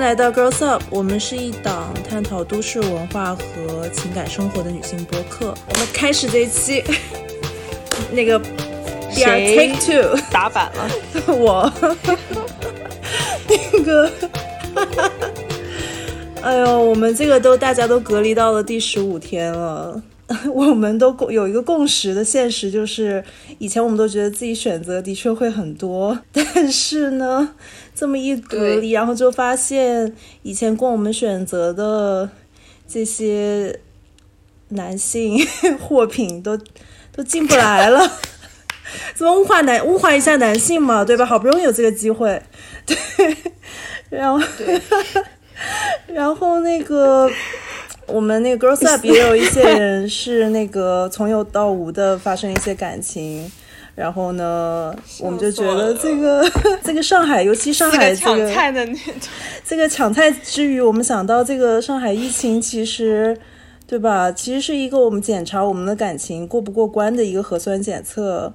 迎来到 Girls Up，我们是一档探讨都市文化和情感生活的女性播客。我们开始这一期，那个第二 Take Two 打板了，我 那个，哎呦，我们这个都大家都隔离到了第十五天了。我们都有一个共识的现实，就是以前我们都觉得自己选择的确会很多，但是呢，这么一隔离，然后就发现以前供我们选择的这些男性 货品都都进不来了。怎么物化男物化一下男性嘛，对吧？好不容易有这个机会，对，然后然后那个。我们那个 Girls Up 也有一些人是那个从有到无的发生一些感情，然后呢，我们就觉得这个 这个上海，尤其上海这个抢菜的那种，这个抢菜之余，我们想到这个上海疫情，其实对吧？其实是一个我们检查我们的感情过不过关的一个核酸检测。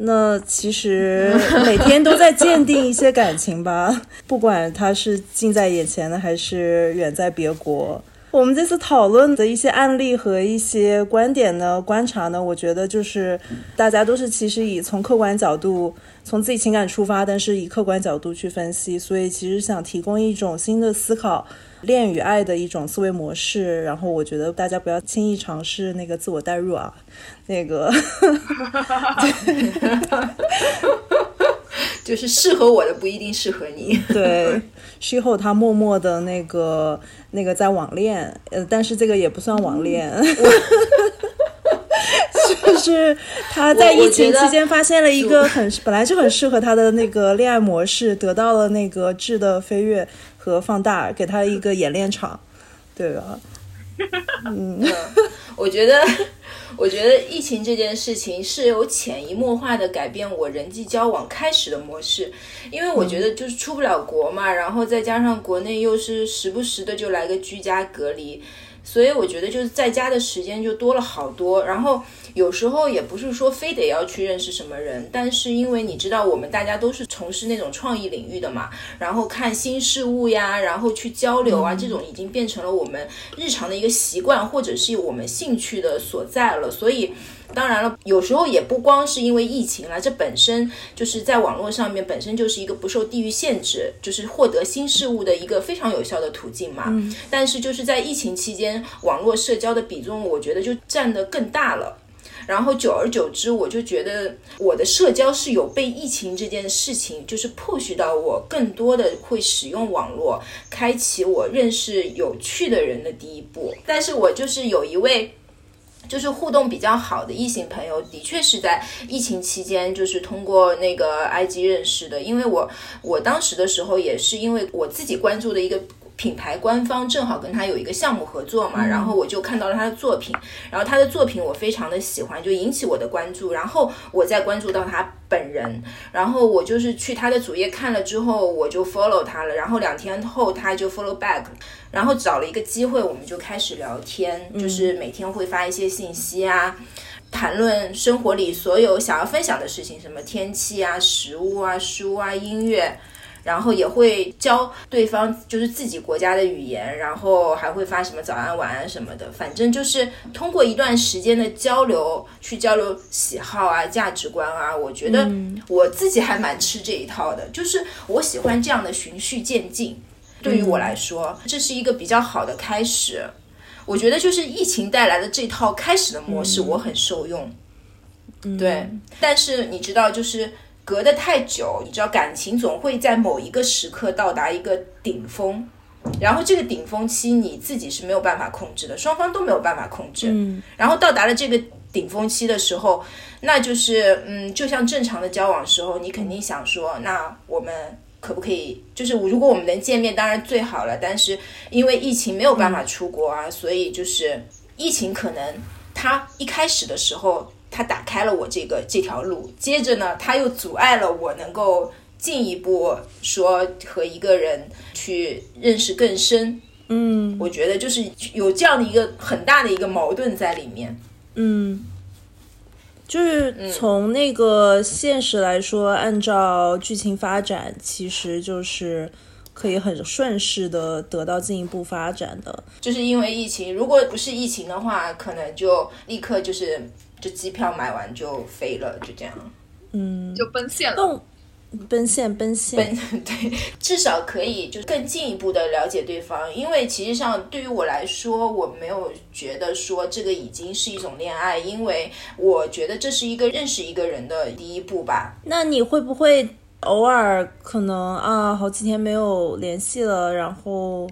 那其实每天都在鉴定一些感情吧，不管它是近在眼前的还是远在别国。我们这次讨论的一些案例和一些观点呢、观察呢，我觉得就是大家都是其实以从客观角度、从自己情感出发，但是以客观角度去分析，所以其实想提供一种新的思考恋与爱的一种思维模式。然后我觉得大家不要轻易尝试那个自我代入啊，那个。就是适合我的不一定适合你。对，事后他默默的那个那个在网恋，呃，但是这个也不算网恋，就是他在疫情期间发现了一个很本来就很适合他的那个恋爱模式，得到了那个质的飞跃和放大，给他一个演练场，对吧？嗯，我觉得。我觉得疫情这件事情是有潜移默化的改变我人际交往开始的模式，因为我觉得就是出不了国嘛，然后再加上国内又是时不时的就来个居家隔离。所以我觉得就是在家的时间就多了好多，然后有时候也不是说非得要去认识什么人，但是因为你知道我们大家都是从事那种创意领域的嘛，然后看新事物呀，然后去交流啊，这种已经变成了我们日常的一个习惯，或者是我们兴趣的所在了，所以。当然了，有时候也不光是因为疫情了，这本身就是在网络上面本身就是一个不受地域限制，就是获得新事物的一个非常有效的途径嘛。嗯。但是就是在疫情期间，网络社交的比重，我觉得就占得更大了。然后久而久之，我就觉得我的社交是有被疫情这件事情，就是迫使到我更多的会使用网络，开启我认识有趣的人的第一步。但是我就是有一位。就是互动比较好的异性朋友，的确是在疫情期间，就是通过那个 IG 认识的。因为我我当时的时候，也是因为我自己关注的一个。品牌官方正好跟他有一个项目合作嘛，然后我就看到了他的作品，然后他的作品我非常的喜欢，就引起我的关注，然后我再关注到他本人，然后我就是去他的主页看了之后，我就 follow 他了，然后两天后他就 follow back，然后找了一个机会，我们就开始聊天，就是每天会发一些信息啊，谈论生活里所有想要分享的事情，什么天气啊、食物啊、书啊、音乐。然后也会教对方就是自己国家的语言，然后还会发什么早安晚安什么的，反正就是通过一段时间的交流去交流喜好啊、价值观啊。我觉得我自己还蛮吃这一套的，就是我喜欢这样的循序渐进。对于我来说，这是一个比较好的开始。我觉得就是疫情带来的这套开始的模式，我很受用。对，但是你知道就是。隔得太久，你知道感情总会在某一个时刻到达一个顶峰，然后这个顶峰期你自己是没有办法控制的，双方都没有办法控制。嗯，然后到达了这个顶峰期的时候，那就是嗯，就像正常的交往时候，你肯定想说，那我们可不可以，就是如果我们能见面，当然最好了。但是因为疫情没有办法出国啊，所以就是疫情可能它一开始的时候。他打开了我这个这条路，接着呢，他又阻碍了我能够进一步说和一个人去认识更深。嗯，我觉得就是有这样的一个很大的一个矛盾在里面。嗯，就是从那个现实来说，按照剧情发展，其实就是可以很顺势的得到进一步发展的。就是因为疫情，如果不是疫情的话，可能就立刻就是就机票买完就飞了，就这样。嗯，就奔现了。动奔现奔现，奔 对，至少可以就更进一步的了解对方。因为其实上对于我来说，我没有觉得说这个已经是一种恋爱，因为我觉得这是一个认识一个人的第一步吧。那你会不会偶尔可能啊，好几天没有联系了，然后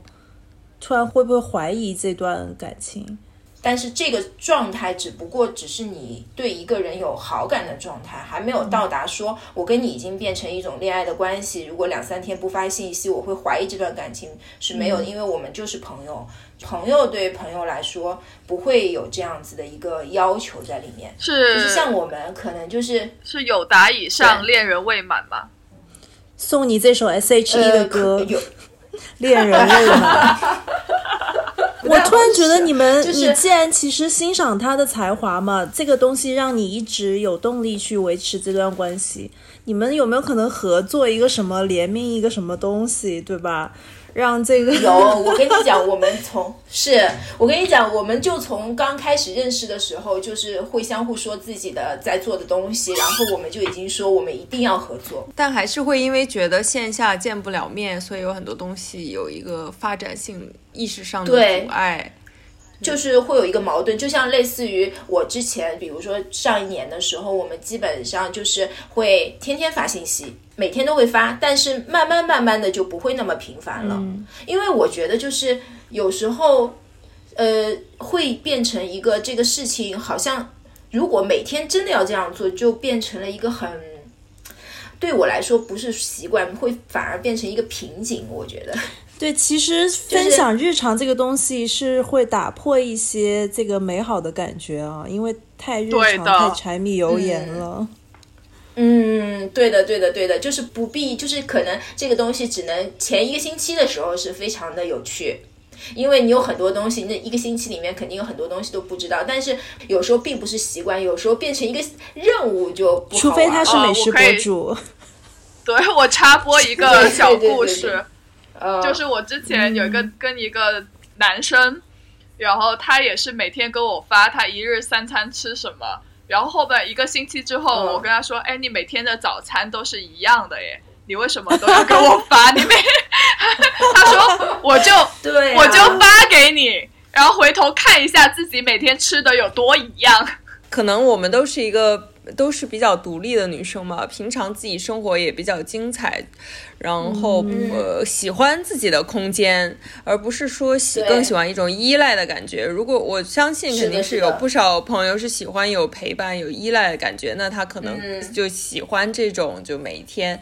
突然会不会怀疑这段感情？但是这个状态只不过只是你对一个人有好感的状态，还没有到达说我跟你已经变成一种恋爱的关系。如果两三天不发信息，我会怀疑这段感情是没有，因为我们就是朋友。朋友对朋友来说不会有这样子的一个要求在里面，是就是像我们可能就是是有达以上，恋人未满吧。送你这首 S.H.E 的歌有《恋人未满》。我突然觉得你们，就是你既然其实欣赏他的才华嘛，这个东西让你一直有动力去维持这段关系。你们有没有可能合作一个什么联名一个什么东西，对吧？让这个有，我跟你讲，我们从 是我跟你讲，我们就从刚开始认识的时候，就是会相互说自己的在做的东西，然后我们就已经说我们一定要合作。但还是会因为觉得线下见不了面，所以有很多东西有一个发展性意识上的阻碍。就是会有一个矛盾，就像类似于我之前，比如说上一年的时候，我们基本上就是会天天发信息，每天都会发，但是慢慢慢慢的就不会那么频繁了，因为我觉得就是有时候，呃，会变成一个这个事情，好像如果每天真的要这样做，就变成了一个很。对我来说不是习惯，会反而变成一个瓶颈。我觉得，对，其实分享日常这个东西是会打破一些这个美好的感觉啊，因为太日常、太柴米油盐了。嗯，对的，对的，对的，就是不必，就是可能这个东西只能前一个星期的时候是非常的有趣，因为你有很多东西，那一个星期里面肯定有很多东西都不知道，但是有时候并不是习惯，有时候变成一个任务就不好除非他是哦美食博主，对我插播一个对小故事，呃就是我之前有一个、跟一个男生，然后他也是每天跟我发他一日三餐吃什么，然后后边一个星期之后，嗯我跟他说，哎，你每天的早餐都是一样的耶。你为什么 都要跟我发？你每他说 我就对啊、我就发给你，然后回头看一下自己每天吃的有多一样。可能我们都是一个都是比较独立的女生嘛，平常自己生活也比较精彩，然后、嗯呃喜欢自己的空间，而不是说喜更喜欢一种依赖的感觉。如果我相信肯定是有不少朋友是喜欢有陪伴、有依赖的感觉，那他可能嗯就喜欢这种就每天。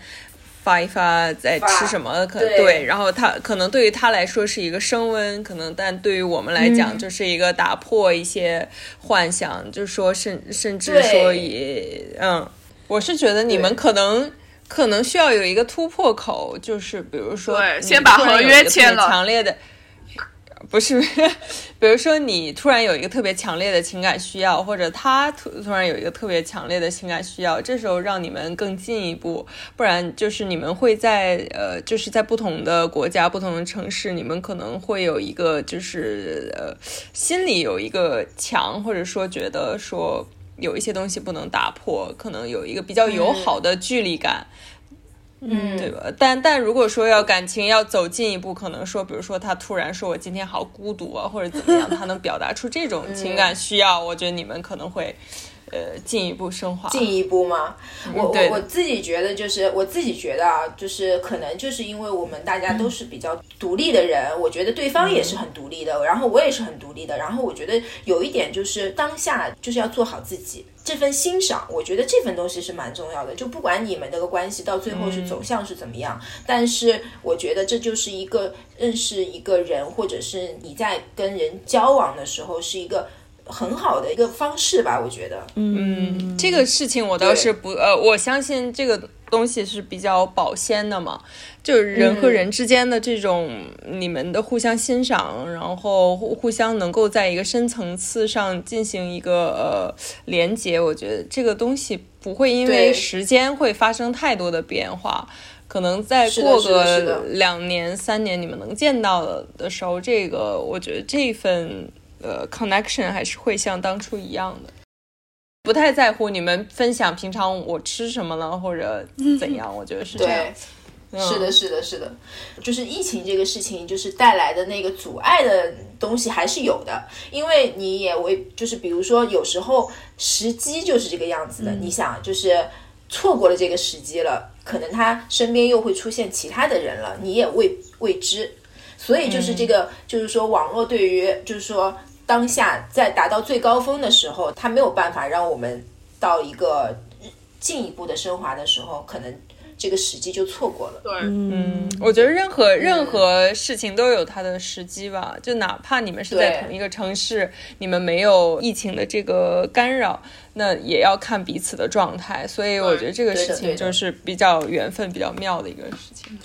发一发在吃什么，可对然后他可能对于他来说是一个升温，可能但对于我们来讲嗯。就是一个打破一些幻想，就是说甚甚至说也嗯，我是觉得你们可能可能需要有一个突破口，就是比如说对先把合约签了。强烈的。不是，比如说你突然有一个特别强烈的情感需要，或者他突突然有一个特别强烈的情感需要，这时候让你们更进一步，不然就是你们会在呃，就是在不同的国家、不同的城市，你们可能会有一个就是呃，心里有一个墙，或者说觉得说有一些东西不能打破，可能有一个比较友好的距离感。嗯，对吧？但但如果说要感情要走近一步，可能说，比如说他突然说我今天好孤独啊，或者怎么样，他能表达出这种情感需要，我觉得你们可能会呃进一步升华。进一步吗？我对我我自己觉得就是我自己觉得啊，就是可能就是因为我们大家都是比较独立的人，我觉得对方也是很独立的，然后我也是很独立的，然后我觉得有一点就是当下就是要做好自己。这份欣赏，我觉得这份东西是蛮重要的。就不管你们这个关系到最后是走向是怎么样，但是我觉得这就是一个认识一个人，或者是你在跟人交往的时候是一个很好的一个方式吧。我觉得，嗯，这个事情我倒是不呃，我相信这个东西是比较保鲜的嘛，就是人和人之间的这种、你们的互相欣赏，然后互互相能够在一个深层次上进行一个呃连接，我觉得这个东西不会因为时间会发生太多的变化。可能再过个两年、三年，你们能见到的的时候，这个我觉得这份呃 connection 还是会像当初一样的。不太在乎你们分享平常我吃什么了或者怎样，我觉得是这样。对。嗯。是的，是的，是的，就是疫情这个事情，就是带来的那个阻碍的东西还是有的，因为你也为就是比如说有时候时机就是这个样子的，你想就是错过了这个时机了，可能他身边又会出现其他的人了，你也未未知，所以就是这个、就是说网络对于就是说当下在达到最高峰的时候，它没有办法让我们到一个进一步的升华的时候，可能这个时机就错过了。对，嗯，我觉得任何任何事情都有它的时机吧，就哪怕你们是在同一个城市，你们没有疫情的这个干扰，那也要看彼此的状态。所以我觉得这个事情就是比较缘分、比较妙的一个事情。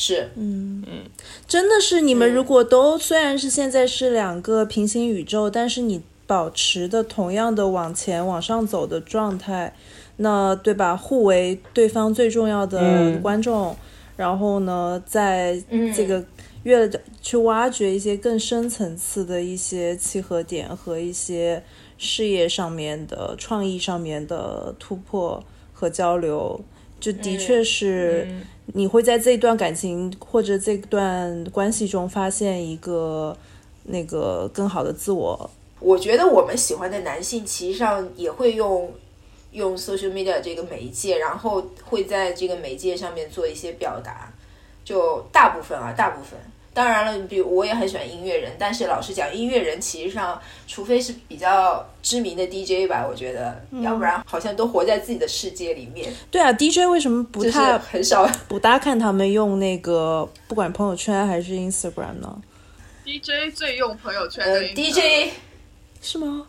是，嗯。嗯。真的是你们如果都虽然是现在是两个平行宇宙，但是你保持的同样的往前往上走的状态，那对吧？互为对方最重要的嗯。观众，然后呢，在嗯这个越去挖掘一些更深层次的一些契合点和一些事业上面的、创意上面的突破和交流，就的确是。你会在这段感情或者这段关系中发现一个那个更好的自我。我觉得我们喜欢的男性，其实上也会用用 social media 这个媒介，然后会在这个媒介上面做一些表达。就大部分啊，大部分。当然了，比如我也很喜欢音乐人，但是老实讲，音乐人其实上，除非是比较知名的 DJ 吧，我觉得，要不然好像都活在自己的世界里面，对啊，DJ 为什么不太很少。不大看他们用那个不管朋友圈还是 Instagram 呢？DJ 最用朋友圈呃的 DJ 是吗？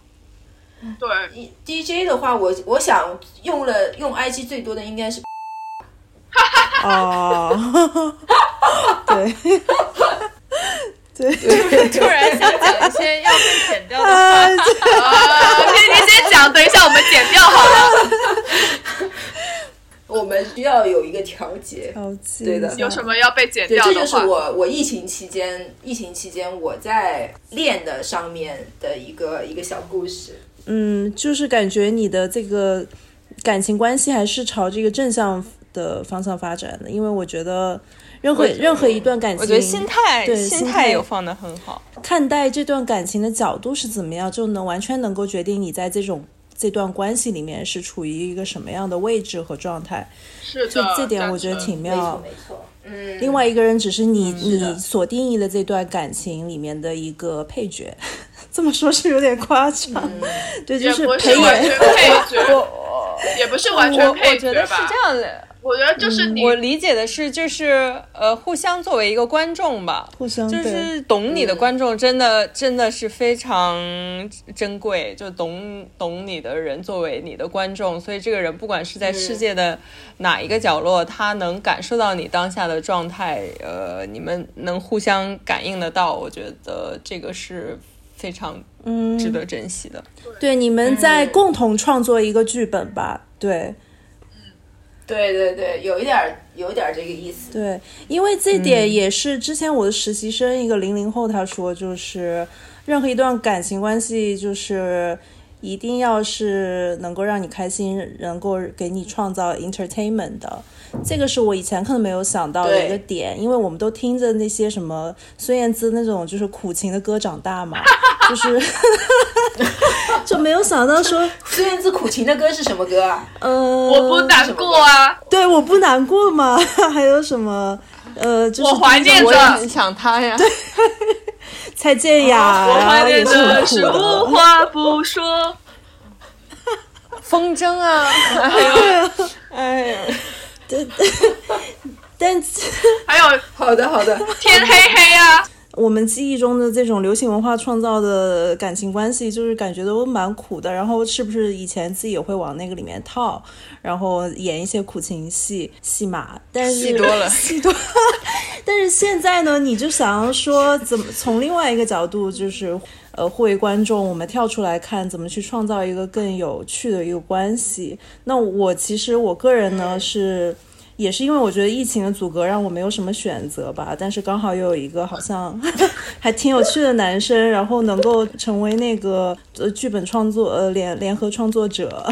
对，DJ 的话，我我想用了用 IG 最多的应该是哦，对，对，突然想讲一些要被剪掉的话，啊，啊，你你先讲，等一下我们剪掉好了。我们需要有一个调节。对的有什么要被剪对，掉的这就是话？我我疫情期间疫情期间我在练的上面的一个一个小故事。嗯，就是感觉你的这个感情关系还是朝这个正向的方向发展的，因为我觉得任何任何一段感情，我觉得心态对心心态有放的很好。看待这段感情的角度是怎么样，就能完全能够决定你在这种这段关系里面是处于一个什么样的位置和状态。是的，这这点我觉得挺妙没错。没错，嗯。另外一个人只是你、你所定义的这段感情里面的一个配角，这么说是有点夸张。对，就也不陪是完全演。配角，也不是完全我配我觉得是？这样的，我觉得就是你我理解的是，就是呃，互相作为一个观众吧，互相就是懂你的观众，真的真的是非常珍贵。就懂懂你的人作为你的观众，所以这个人不管是在世界的哪一个角落，他能感受到你当下的状态，呃，你们能互相感应得到，我觉得这个是非常嗯值得珍惜的。对，你们在嗯共同创作一个剧本吧。对对对对，有一点儿有一点儿这个意思。对，因为这点也是之前我的实习生一个零零后他说，就是任何一段感情关系，就是一定要是能够让你开心，能够给你创造 entertainment 的。这个是我以前可能没有想到的一个点，因为我们都听着那些什么孙燕姿那种就是苦情的歌长大嘛，就是 就没有想到说，孙燕姿苦情的歌是什么歌啊？呃，我不难过啊，对，我不难过嘛，还有什么？呃，就是我怀念着我很想他呀，对蔡健雅，我怀念的是无。话不说。风筝啊，哎呦，哎呀，但还有好的好的，天黑黑啊，我们记忆中的这种流行文化创造的感情关系，就是感觉都蛮苦的。然后是不是以前自己也会往那个里面套，然后演一些苦情戏戏码？但是戏多了戏多。但是现在呢，你就想要说怎么从另外一个角度，就是呃，互为观众，我们跳出来看怎么去创造一个更有趣的一个关系。那我其实我个人呢、是。也是因为我觉得疫情的阻隔让我没有什么选择吧，但是刚好又有一个好像 还挺有趣的男生，然后能够成为那个呃剧本创作呃联联合创作者，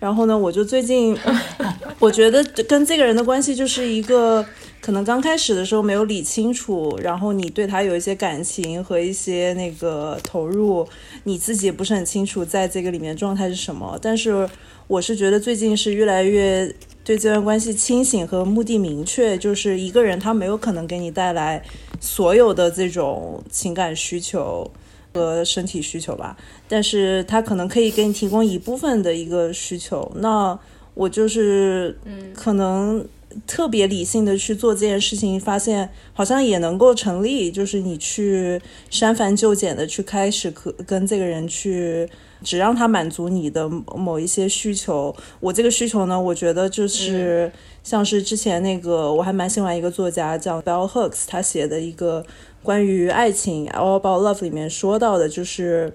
然后呢，我就最近 我觉得跟这个人的关系就是一个可能刚开始的时候没有理清楚，然后你对他有一些感情和一些那个投入，你自己也不是很清楚在这个里面状态是什么，但是我是觉得最近是越来越。对这段关系清醒和目的明确，就是一个人他没有可能给你带来所有的这种情感需求和身体需求吧，但是他可能可以给你提供一部分的一个需求。那我就是嗯，可能特别理性的去做这件事情，发现好像也能够成立，就是你去删繁就简的去开始可跟这个人去。只让他满足你的某一些需求。我这个需求呢，我觉得就是像是之前那个，我还蛮喜欢一个作家叫 Bell Hooks，他写的一个关于爱情 All About Love 里面说到的，就是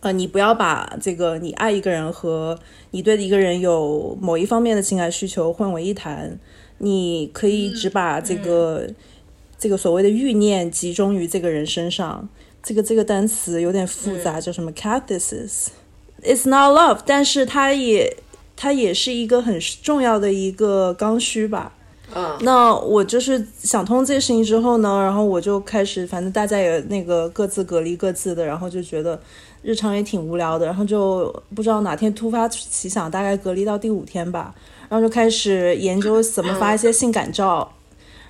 呃，你不要把这个你爱一个人和你对一个人有某一方面的情感需求混为一谈。你可以只把这个这个所谓的欲念集中于这个人身上。这个这个单词有点复杂，叫什么 catharsis？It's not love，但是它也它也是一个很重要的一个刚需吧。嗯，那我就是想通这个事情之后呢，然后我就开始，反正大家也那个各自隔离各自的，然后就觉得日常也挺无聊的，然后就不知道哪天突发奇想，大概隔离到第五天吧，然后就开始研究怎么发一些性感照。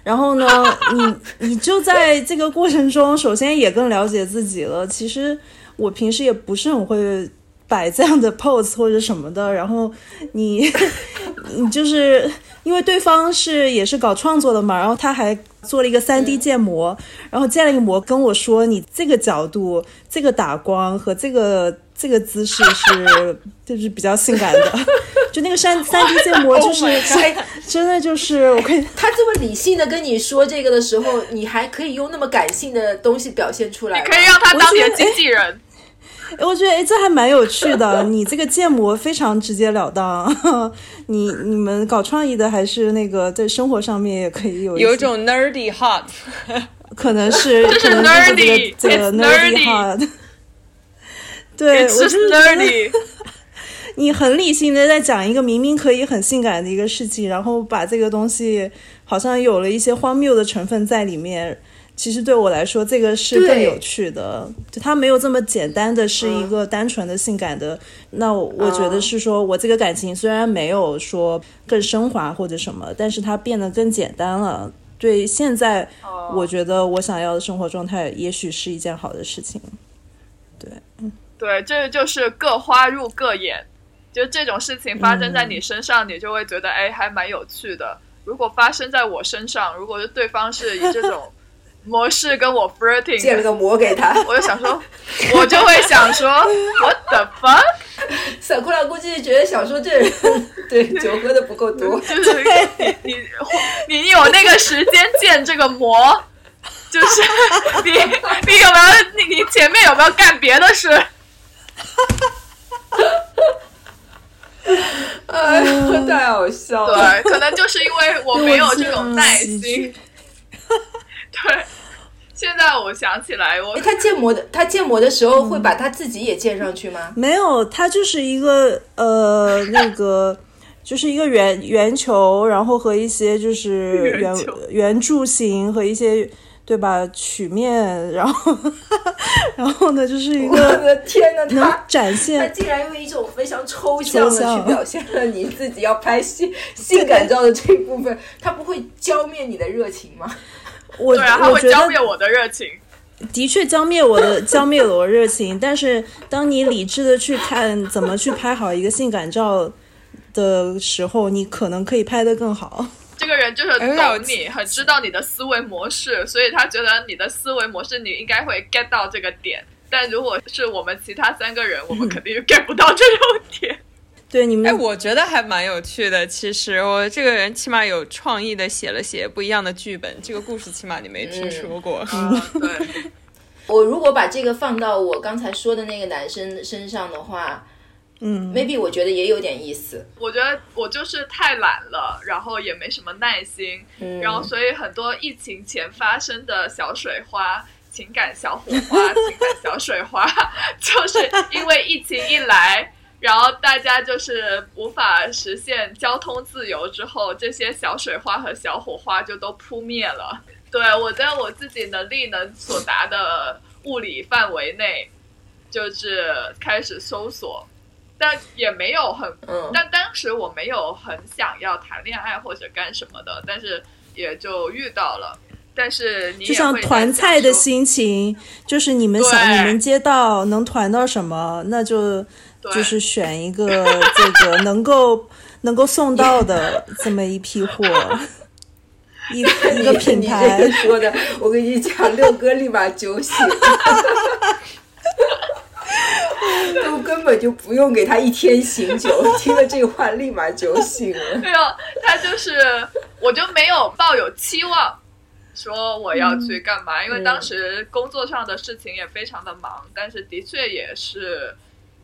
然后呢，你 你就在这个过程中，首先也更了解自己了。其实我平时也不是很会摆这样的 pose 或者什么的。然后你 你就是因为对方是也是搞创作的嘛，然后他还做了一个 3D 建模，然后建了一个模跟我说，你这个角度、这个打光和这个。这个姿势是就是比较性感的，就那个三三 D 建模就是 真的就是我可以。他这么理性的跟你说这个的时候，你还可以用那么感性的东西表现出来。你可以让他当你的经纪人。我觉得哎，这还蛮有趣的。你这个建模非常直截了当。你你们搞创意的还是那个在生活上面也可以有有一种 nerdy hot，可能是可能是这个这个 nerdy hot。对，我是 nerdy。你很理性的在讲一个明明可以很性感的一个事情，然后把这个东西好像有了一些荒谬的成分在里面。其实对我来说，这个是更有趣的。就它没有这么简单的是一个单纯的性感的。那我觉得是说，我这个感情虽然没有说更升华或者什么，但是它变得更简单了。对现在，我觉得我想要的生活状态，也许是一件好的事情。对，这就是各花入各眼，就这种事情发生在你身上，你就会觉得哎，还蛮有趣的。如果发生在我身上，如果是对方是以这种 模式跟我 flirting，建了个模给他，我就想说，我就会想说，What the fuck？小姑娘估计觉得想说这人对酒喝的不够多，就是 你你有那个时间建这个模。就是 你，你有没有你你前面有没有干别的事？哎呀，太好笑了。对，可能就是因为我没有这种耐心。对，现在我想起来，我他建模的，他建模的时候会把他自己也建上去吗？没有，他就是一个呃，那个就是一个圆圆球，然后和一些就是圆圆柱形和一些。对吧？曲面，然后，然后呢，就是一个，我的天呐，能展现，他竟然用一种非常抽象的去表现了你自己要拍性 性感照的这一部分，他不会浇灭你的热情吗？我对啊，他会浇灭我的热情，的确浇灭我的浇灭了我热情。但是当你理智的去看怎么去拍好一个性感照的时候，你可能可以拍得更好。这个人就是懂你，很知道你的思维模式，所以他觉得你的思维模式你应该会 get 到这个点。但如果是我们其他三个人，我们肯定 get 不到这种点。对你们，哎，我觉得还蛮有趣的。其实我这个人起码有创意的写了写不一样的剧本，这个故事起码你没听说过。对，我如果把这个放到我刚才说的那个男生身上的话。嗯，maybe 我觉得也有点意思。我觉得我就是太懒了，然后也没什么耐心，嗯，然后所以很多疫情前发生的小水花、情感小火花、情感小水花，就是因为疫情一来，然后大家就是无法实现交通自由之后，这些小水花和小火花就都扑灭了。对我在我自己能力能所达的物理范围内，就是开始搜索。但也没有很，嗯但当时我没有很想要谈恋爱或者干什么的，但是也就遇到了。但是你就像团菜的心情，就是你们想你们接到能团到什么，那就就是选一个这个能够能够送到的这么一批货，一 一个品牌。说的，我跟你讲，六哥立马酒醒，都根本就不用给他一天醒酒，听了这话立马酒醒了。对啊，他就是我就没有抱有期望，说我要去干嘛，因为当时工作上的事情也非常的忙，但是的确也是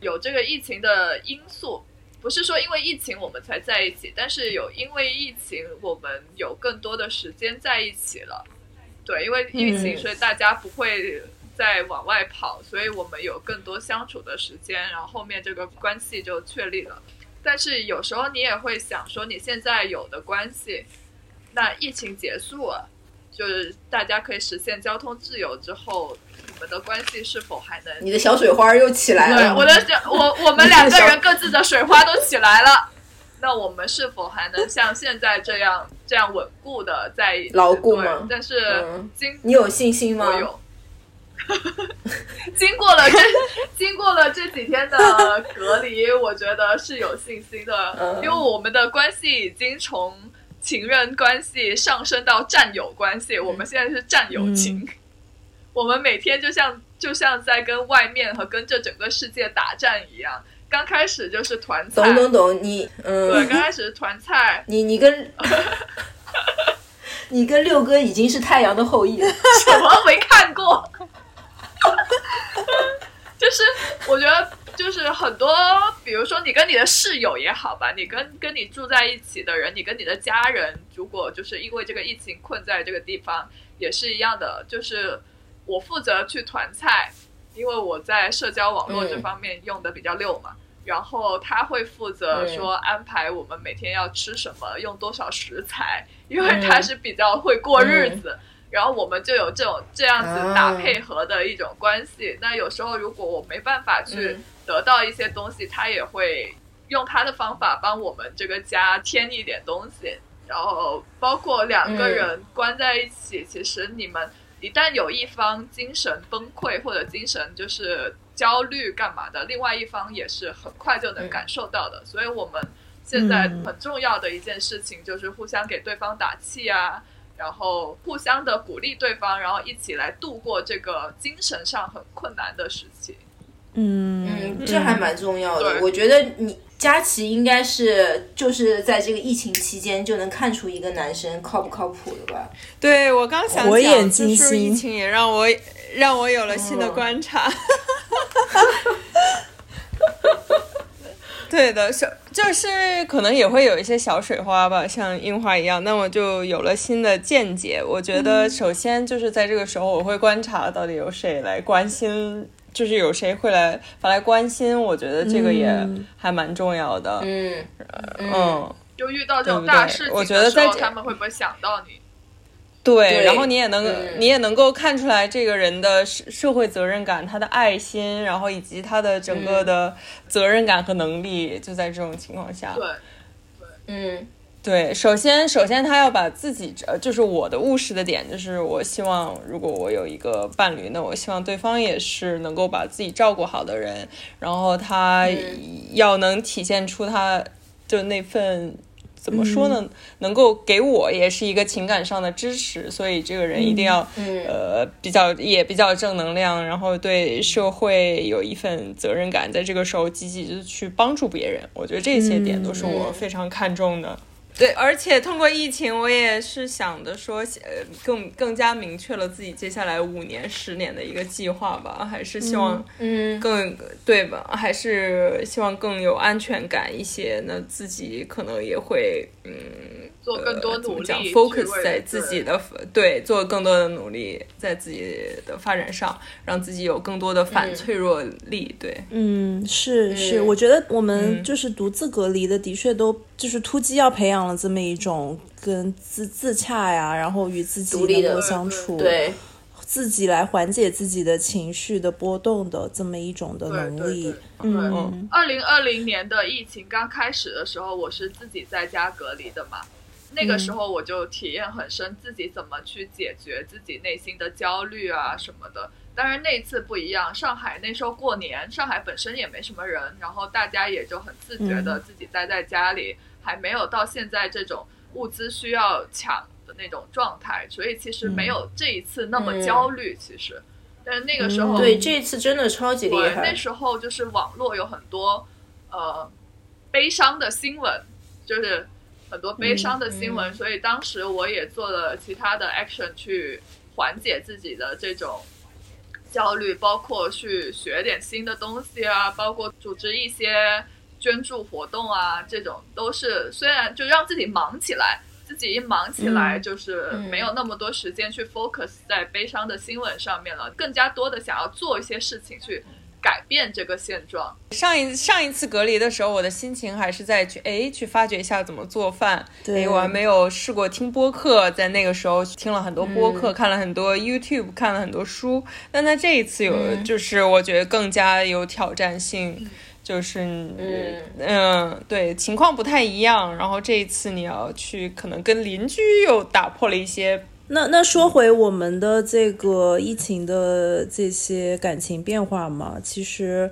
有这个疫情的因素。不是说因为疫情我们才在一起，但是有因为疫情我们有更多的时间在一起了。对，因为疫情，嗯所以大家不会再往外跑，所以我们有更多相处的时间，然后后面这个关系就确立了。但是有时候你也会想说，你现在有的关系，那疫情结束了，就是大家可以实现交通自由之后，你们的关系是否还能？你的小水花又起来对，了。我的我 我们两个人各自的水花都起来了。那我们是否还能像现在这样这样稳固的在？牢固吗但是嗯你有信心吗？我有。经过了这 经过了这几天的隔离，我觉得是有信心的，嗯因为我们的关系已经从情人关系上升到战友关系，我们现在是战友情。我们每天就像就像在跟外面和跟这整个世界打战一样。刚开始就是团菜，懂懂懂，你嗯，对，刚开始是团菜，你你跟你跟六哥已经是太阳的后裔了。什么没看过？就是我觉得，就是很多，比如说你跟你的室友也好吧，你跟跟你住在一起的人，你跟你的家人，如果就是因为这个疫情困在这个地方，也是一样的。就是我负责去团菜，因为我在社交网络这方面用的比较溜嘛。然后他会负责说安排我们每天要吃什么，用多少食材，因为他是比较会过日子。然后我们就有这种这样子打配合的一种关系。那有时候如果我没办法去嗯得到一些东西，他也会用他的方法帮我们这个家添一点东西。然后包括两个人关在一起，其实你们一旦有一方精神崩溃或者精神就是焦虑干嘛的，另外一方也是很快就能感受到的。所以我们现在嗯很重要的一件事情就是互相给对方打气啊。然后互相的鼓励对方，然后一起来度过这个精神上很困难的时期。嗯嗯，这还蛮重要的。我觉得你佳琪应该是就是在这个疫情期间就能看出一个男生靠不靠谱的吧？对我刚想火眼讲，就是金睛疫情也让我让我有了新的嗯观察。对的，是就是可能也会有一些小水花吧，像樱花一样，那我就有了新的见解。我觉得首先就是在这个时候，我会观察到底有谁来关心，就是有谁会来发来关心，我觉得这个也嗯还蛮重要的。嗯嗯就遇到这种大事情我觉得的时候，在这他们会不会想到你？对，对然后你也能、嗯你也能够看出来这个人的社社会责任感、他的爱心，然后以及他的整个的责任感和能力，就在这种情况下，对，嗯。对，首先首先他要把自己，呃，就是我的务实的点，就是我希望如果我有一个伴侣，那我希望对方也是能够把自己照顾好的人，然后他嗯。要能体现出他就那份。怎么说呢？能够给我也是一个情感上的支持，所以这个人一定要、嗯呃比较也比较正能量，然后对社会有一份责任感，在这个时候积极的去帮助别人。我觉得这些点都是我嗯非常看重的。对，而且通过疫情，我也是想的说，呃，更更加明确了自己接下来五年、十年的一个计划吧，还是希望，嗯，更对吧？还是希望更有安全感一些。那自己可能也会，嗯。做更多努力，focus 在自己的对，做更多的努力在自己的发展上，让自己有更多的反脆弱力。对，嗯，是是，我觉得我们就是独自隔离的，的确都就是突击要培养了这么一种跟自自洽呀，然后与自己能够相处，对，自己来缓解自己的情绪的波动的这么一种的能力。嗯，二零二零年的疫情刚开始的时候，我是自己在家隔离的嘛。那个时候我就体验很深，自己怎么去解决自己内心的焦虑啊什么的。当然那次不一样，上海那时候过年，上海本身也没什么人，然后大家也就很自觉的自己待在家里，还没有到现在这种物资需要抢的那种状态，所以其实没有这一次那么焦虑。其实，但是那个时候，对这一次真的超级厉害。那时候就是网络有很多呃悲伤的新闻，就是。很多悲伤的新闻，所以当时我也做了其他的 action 去缓解自己的这种焦虑，包括去学点新的东西啊，包括组织一些捐助活动啊，这种都是虽然就让自己忙起来，自己一忙起来就是没有那么多时间去 focus 在悲伤的新闻上面了，更加多的想要做一些事情去。改变这个现状。上一上一次隔离的时候，我的心情还是在去哎去发掘一下怎么做饭。对，我还没有试过听播客，在那个时候听了很多播客，看了很多 YouTube，看了很多书。但在这一次有，就是我觉得更加有挑战性，就是嗯嗯，对，情况不太一样。然后这一次你要去，可能跟邻居又打破了一些。那那说回我们的这个疫情的这些感情变化嘛，其实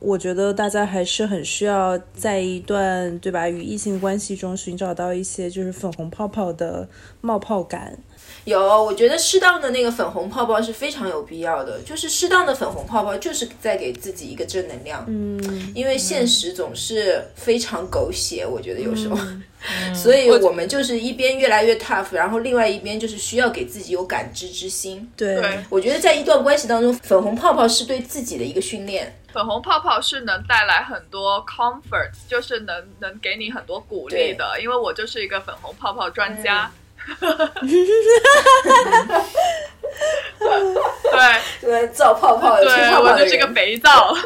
我觉得大家还是很需要在一段对吧与异性关系中寻找到一些就是粉红泡泡的冒泡感。有，我觉得适当的那个粉红泡泡是非常有必要的，就是适当的粉红泡泡就是在给自己一个正能量。嗯，因为现实总是非常狗血，我觉得有时候，所以我们就是一边越来越 tough，然后另外一边就是需要给自己有感知之心。对，我觉得在一段关系当中，粉红泡泡是对自己的一个训练。粉红泡泡是能带来很多 comfort，就是能能给你很多鼓励的。因为我就是一个粉红泡泡专家。哈哈哈哈哈！对对，造泡泡，对我就是个肥皂。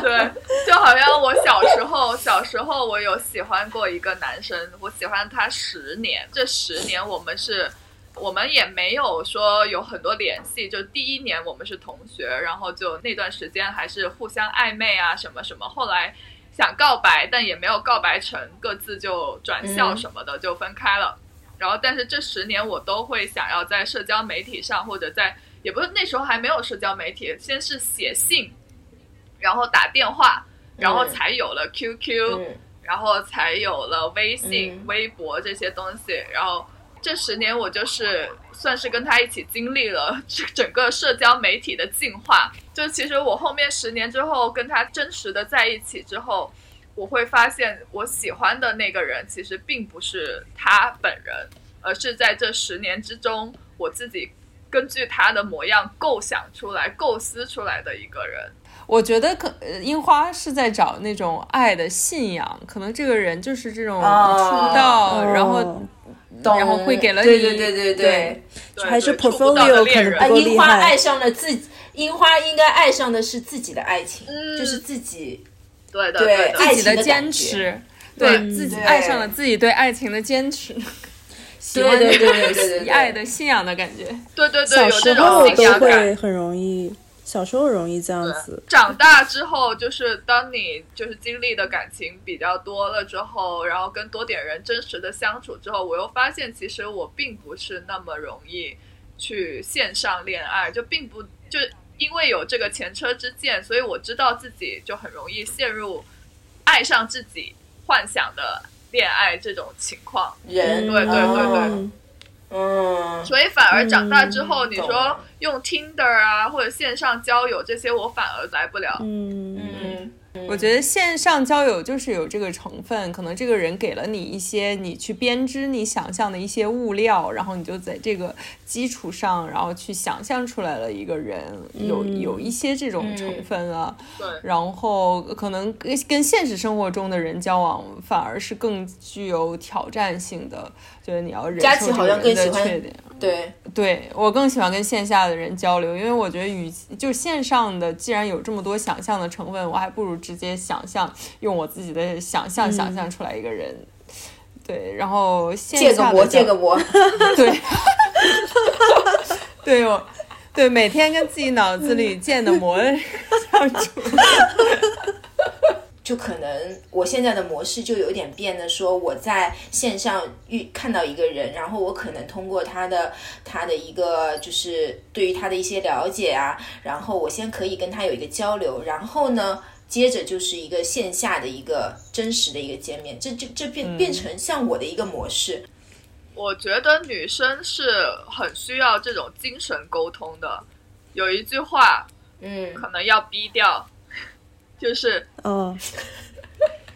对，就好像我小时候，小时候我有喜欢过一个男生，我喜欢他十年。这十年我们是，我们也没有说有很多联系。就第一年我们是同学，然后就那段时间还是互相暧昧啊，什么什么。后来。想告白，但也没有告白成，各自就转校什么的就分开了。然后，但是这十年我都会想要在社交媒体上，或者在也不是那时候还没有社交媒体，先是写信，然后打电话，然后才有了 QQ，然后才有了微信、微博这些东西。然后这十年我就是算是跟他一起经历了整个社交媒体的进化。就其实我后面十年之后跟他真实的在一起之后，我会发现我喜欢的那个人其实并不是他本人，而是在这十年之中我自己根据他的模样构想出来、构思出来的一个人。我觉得可樱花是在找那种爱的信仰，可能这个人就是这种出道，然后然后会给了你，对对对对。对，还是 portfolio 可能樱花爱上了自己。樱花应该爱上的是自己的爱情，就是自己对对自己的坚持，对自己爱上了自己对爱情的坚持，喜欢对对对爱的信仰的感觉，对对对，小时候都会很容易，小时候容易这样子。长大之后，就是当你就是经历的感情比较多了之后，然后跟多点人真实的相处之后，我又发现其实我并不是那么容易去线上恋爱，就并不就。因为有这个前车之鉴，所以我知道自己就很容易陷入爱上自己幻想的恋爱这种情况。人，对对对对，嗯。所以反而长大之后，你说用 Tinder 啊或者线上交友这些，我反而来不了。嗯嗯。我觉得线上交友就是有这个成分，可能这个人给了你一些你去编织你想象的一些物料，然后你就在这个基础上，然后去想象出来了一个人，有有一些这种成分了。对，然后可能跟跟现实生活中的人交往，反而是更具有挑战性的。就是你要忍受这个人的缺点。对，对我更喜欢跟线下的人交流，因为我觉得与就线上的既然有这么多想象的成分，我还不如直接想象，用我自己的想象想象出来一个人。对，然后借个膜，借个膜。对，对我，对每天跟自己脑子里建的模相处。就可能我现在的模式就有点变的，说我在线上遇看到一个人，然后我可能通过他的他的一个就是对于他的一些了解啊，然后我先可以跟他有一个交流，然后呢，接着就是一个线下的一个真实的一个见面，这这这变变成像我的一个模式。我觉得女生是很需要这种精神沟通的，有一句话，嗯，可能要逼掉。就是，嗯，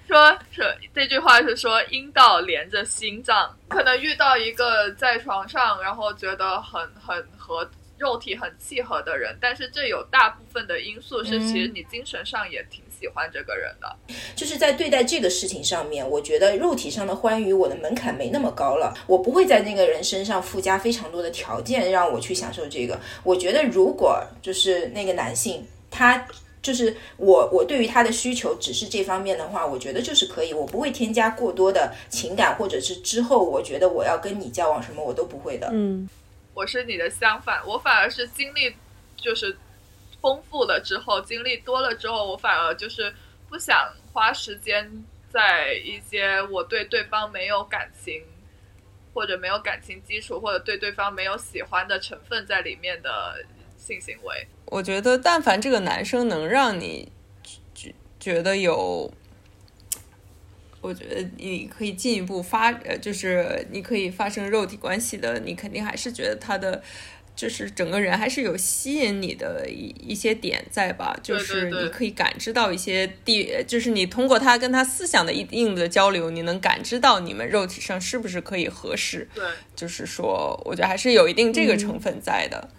说是这句话是说阴道连着心脏，可能遇到一个在床上，然后觉得很很和肉体很契合的人，但是这有大部分的因素是，其实你精神上也挺喜欢这个人的。就是在对待这个事情上面，我觉得肉体上的欢愉，我的门槛没那么高了，我不会在那个人身上附加非常多的条件让我去享受这个。我觉得如果就是那个男性他。就是我，我对于他的需求只是这方面的话，我觉得就是可以，我不会添加过多的情感，或者是之后我觉得我要跟你交往什么，我都不会的。嗯，我是你的相反，我反而是经历就是丰富了之后，经历多了之后，我反而就是不想花时间在一些我对对方没有感情，或者没有感情基础，或者对对方没有喜欢的成分在里面的性行为。我觉得，但凡这个男生能让你觉觉得有，我觉得你可以进一步发，呃，就是你可以发生肉体关系的，你肯定还是觉得他的就是整个人还是有吸引你的一一些点在吧？就是你可以感知到一些地，就是你通过他跟他思想的一定的交流，你能感知到你们肉体上是不是可以合适？对，就是说，我觉得还是有一定这个成分在的。嗯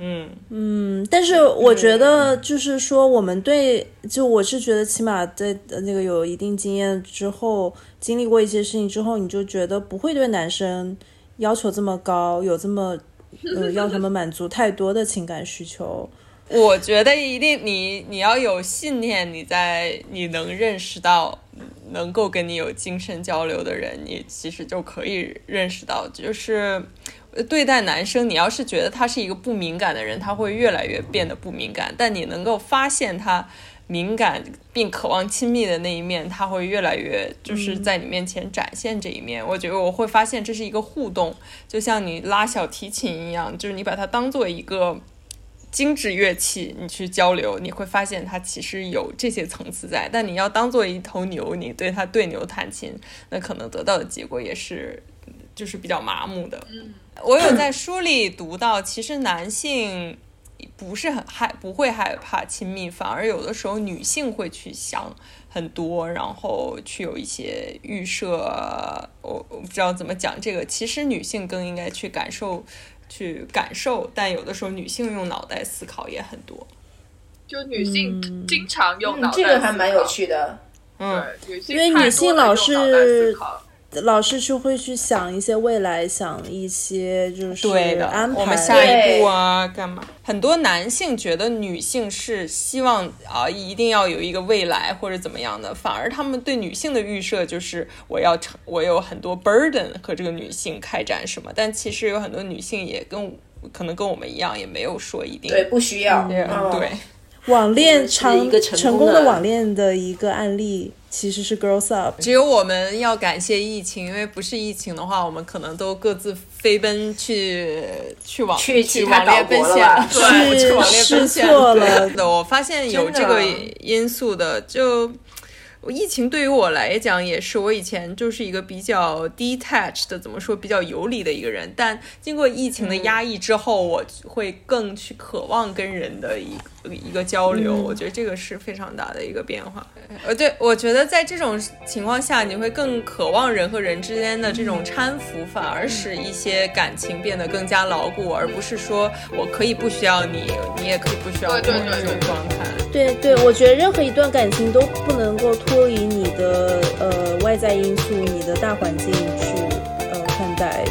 嗯嗯，但是我觉得就是说，我们对，就我是觉得，起码在那个有一定经验之后，经历过一些事情之后，你就觉得不会对男生要求这么高，有这么 呃要他们满足太多的情感需求。我觉得一定，你你要有信念，你在你能认识到能够跟你有精神交流的人，你其实就可以认识到，就是。对待男生，你要是觉得他是一个不敏感的人，他会越来越变得不敏感。但你能够发现他敏感并渴望亲密的那一面，他会越来越就是在你面前展现这一面。我觉得我会发现这是一个互动，就像你拉小提琴一样，就是你把它当做一个精致乐器，你去交流，你会发现它其实有这些层次在。但你要当做一头牛，你对它对牛弹琴，那可能得到的结果也是就是比较麻木的。嗯。我有在书里读到，其实男性不是很害，不会害怕亲密，反而有的时候女性会去想很多，然后去有一些预设。我我不知道怎么讲这个，其实女性更应该去感受，去感受，但有的时候女性用脑袋思考也很多。就女性经常用脑袋，这个还蛮有趣的。嗯，因为女性老是。老是去会去想一些未来，想一些就是对的安排，我们下一步啊，干嘛？很多男性觉得女性是希望啊，一定要有一个未来或者怎么样的，反而他们对女性的预设就是我要成，我有很多 burden 和这个女性开展什么。但其实有很多女性也跟可能跟我们一样，也没有说一定对不需要对。网恋成成功的网恋的一个案例。其实是 girls up，只有我们要感谢疫情，因为不是疫情的话，我们可能都各自飞奔去去网去去网恋奔现了，对，去网恋奔现了。我发现有这个因素的，就疫情对于我来讲也是，我以前就是一个比较 detached 的，怎么说比较游离的一个人，但经过疫情的压抑之后，我会更去渴望跟人的一一个交流，我觉得这个是非常大的一个变化。呃，对，我觉得在这种情况下，你会更渴望人和人之间的这种搀扶，反而使一些感情变得更加牢固，而不是说我可以不需要你，你也可以不需要我这种状态。对对，我觉得任何一段感情都不能够脱离你的呃外在因素、你的大环境去呃看待。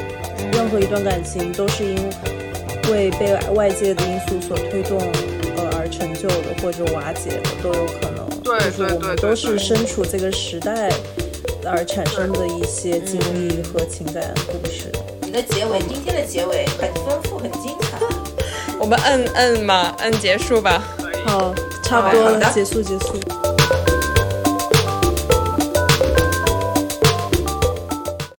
任何一段感情都是因为被外界的因素所推动呃而成就的，或者瓦解的都有可能。对就是我们都是身处这个时代而产生的一些经历和情感故事。你的结尾，今天的结尾很丰富，很精彩。我们摁摁嘛，摁结束吧。好，差不多了，结束结束。